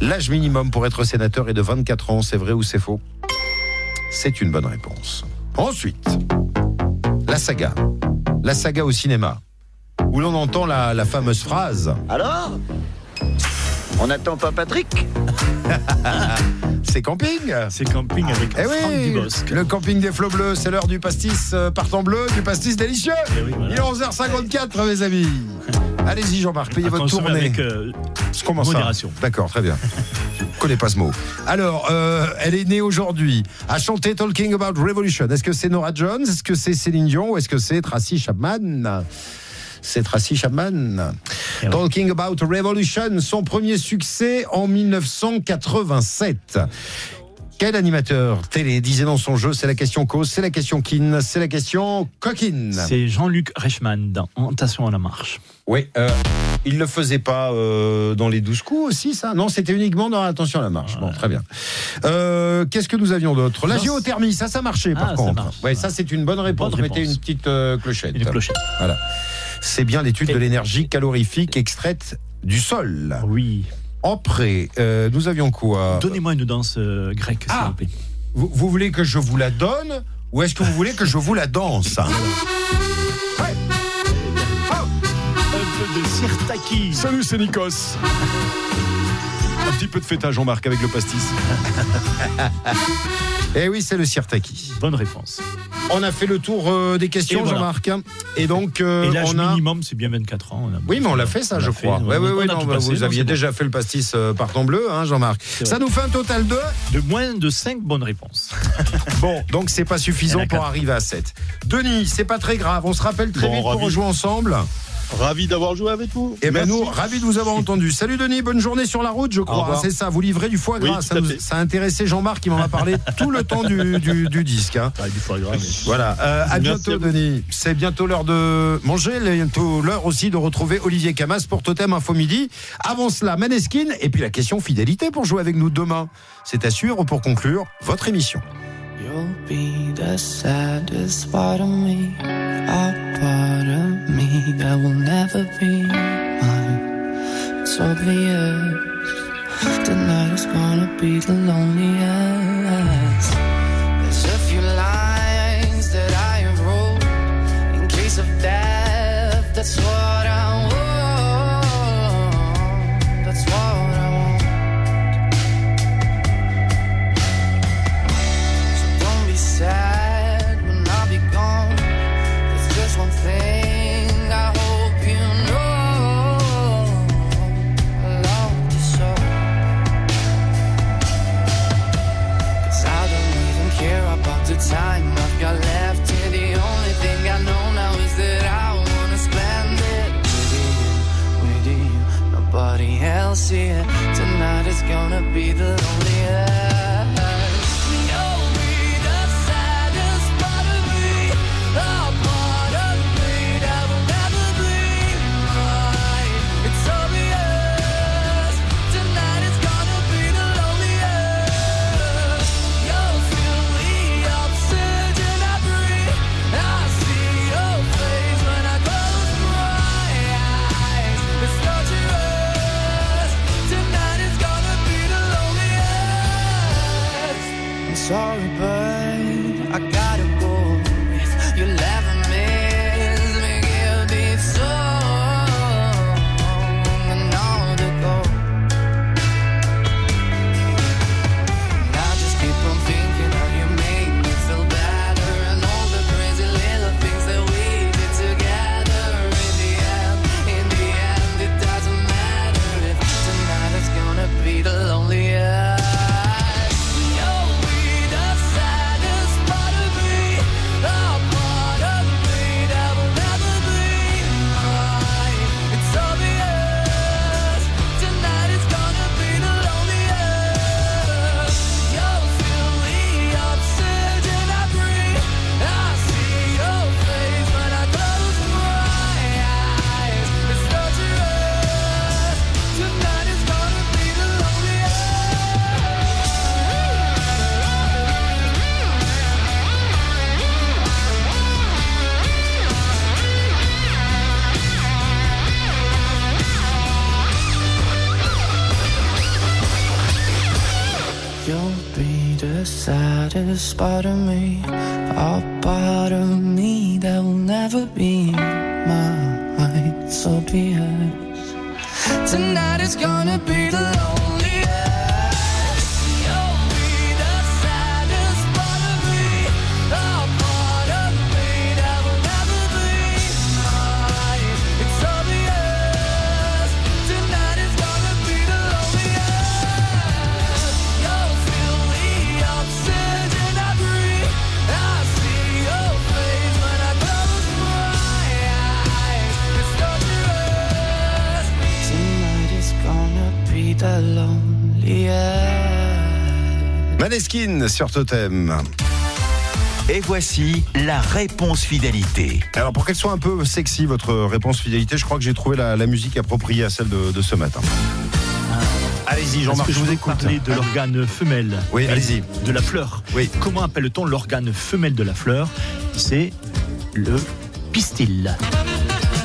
L'âge minimum pour être sénateur est de 24 ans, c'est vrai ou c'est faux? C'est une bonne réponse. Ensuite, la saga. La saga au cinéma, où l'on entend la, la fameuse phrase Alors? On n'attend pas Patrick [LAUGHS] C'est camping C'est camping avec Eh Franck oui, Dubosc. le camping des flots bleus, c'est l'heure du pastis euh, partant bleu, du pastis délicieux. Eh oui, voilà. Il est 11h54, mes amis. Allez-y, Jean-Marc, payez À votre tournée. avec euh, Comment ça modération. D'accord, très bien. Je connais pas ce mot. Alors, euh, elle est née aujourd'hui, a chanté Talking About Revolution. Est-ce que c'est Nora Jones? Est-ce que c'est Céline Dion? Ou est-ce que c'est Tracy Chapman? C'est Tracy Chapman. Eh Talking About Revolution, son premier succès en 1987. Quel animateur télé disait dans son jeu C'est la question cause, c'est la question kin, c'est la question coquine. C'est Jean-Luc Reichmann dans Tentation à la marche. Oui, euh, il le faisait pas euh, dans les 12 coups aussi, ça? Non, c'était uniquement dans Attention à la marche. Bon, très bien. Euh, Qu'est-ce que nous avions d'autre? La géothermie, ça, ça marchait par Ah, ça contre. marche. Ouais, ça, c'est une bonne réponse. Bonne Mettez réponse. une petite clochette. Une clochette. Voilà. C'est bien l'étude de l'énergie calorifique extraite du sol. Oui. Après, euh, nous avions quoi? Donnez-moi une danse euh, grecque, s'il Ah. vous plaît. vous, vous voulez que je vous la donne ou est-ce que vous voulez que je vous la danse? [LAUGHS] Un peu de sirtaki. Salut, c'est Nikos. Un petit peu de fête à Jean-Marc avec le pastis. [LAUGHS] Eh oui, c'est le sirtaki. Bonne réponse. On a fait le tour euh, des questions, voilà. Jean-Marc. Et donc, euh, Et l'âge on a. minimum, c'est bien 24 ans. on a- Oui, mais on l'a fait ça, on je crois. Oui, oui, oui, vous aviez déjà fait le pastis euh, partant bleu, hein, Jean-Marc. Ça nous fait un total de. De moins de 5 bonnes réponses. [LAUGHS] Bon, donc c'est pas suffisant pour arriver à 7. Denis, c'est pas très grave. On se rappelle très Bon, vite pour rejouer ensemble. Ravi d'avoir joué avec vous. Et ben Merci. nous, ravis de vous avoir entendu. Salut Denis, bonne journée sur la route, je crois. revoir. C'est ça, vous livrez du foie gras. ça, nous- a intéressé Jean-Marc, il m'en a parlé [LAUGHS] tout le temps du, du- du disque. hein. Ah, du foie gras, mais- Voilà, euh, à Merci bientôt à. Denis. C'est bientôt l'heure de manger, bientôt l'heure aussi de retrouver Olivier Camas pour Totem Info Midi. Avant cela, Maneskin et puis la question fidélité pour jouer avec nous demain. C'est à suivre pour conclure votre émission. You'll be the saddest part of me, a part of me that will never be mine. It's obvious tonight is gonna be the loneliest. bottom. Sur Totem. Et voici la réponse fidélité. Alors pour qu'elle soit un peu sexy, votre réponse fidélité, je crois que j'ai trouvé la, la musique appropriée à celle de, de ce matin. Allez-y, Jean-Marc, je vous écoute. parler de l'organe femelle. Oui, allez-y. De la fleur. Oui. Comment appelle-t-on l'organe femelle de la fleur? C'est le pistil.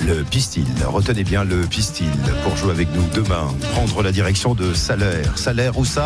Le pistil, retenez bien le pistil pour jouer avec nous demain, prendre la direction de Salaire. Salaire où ça?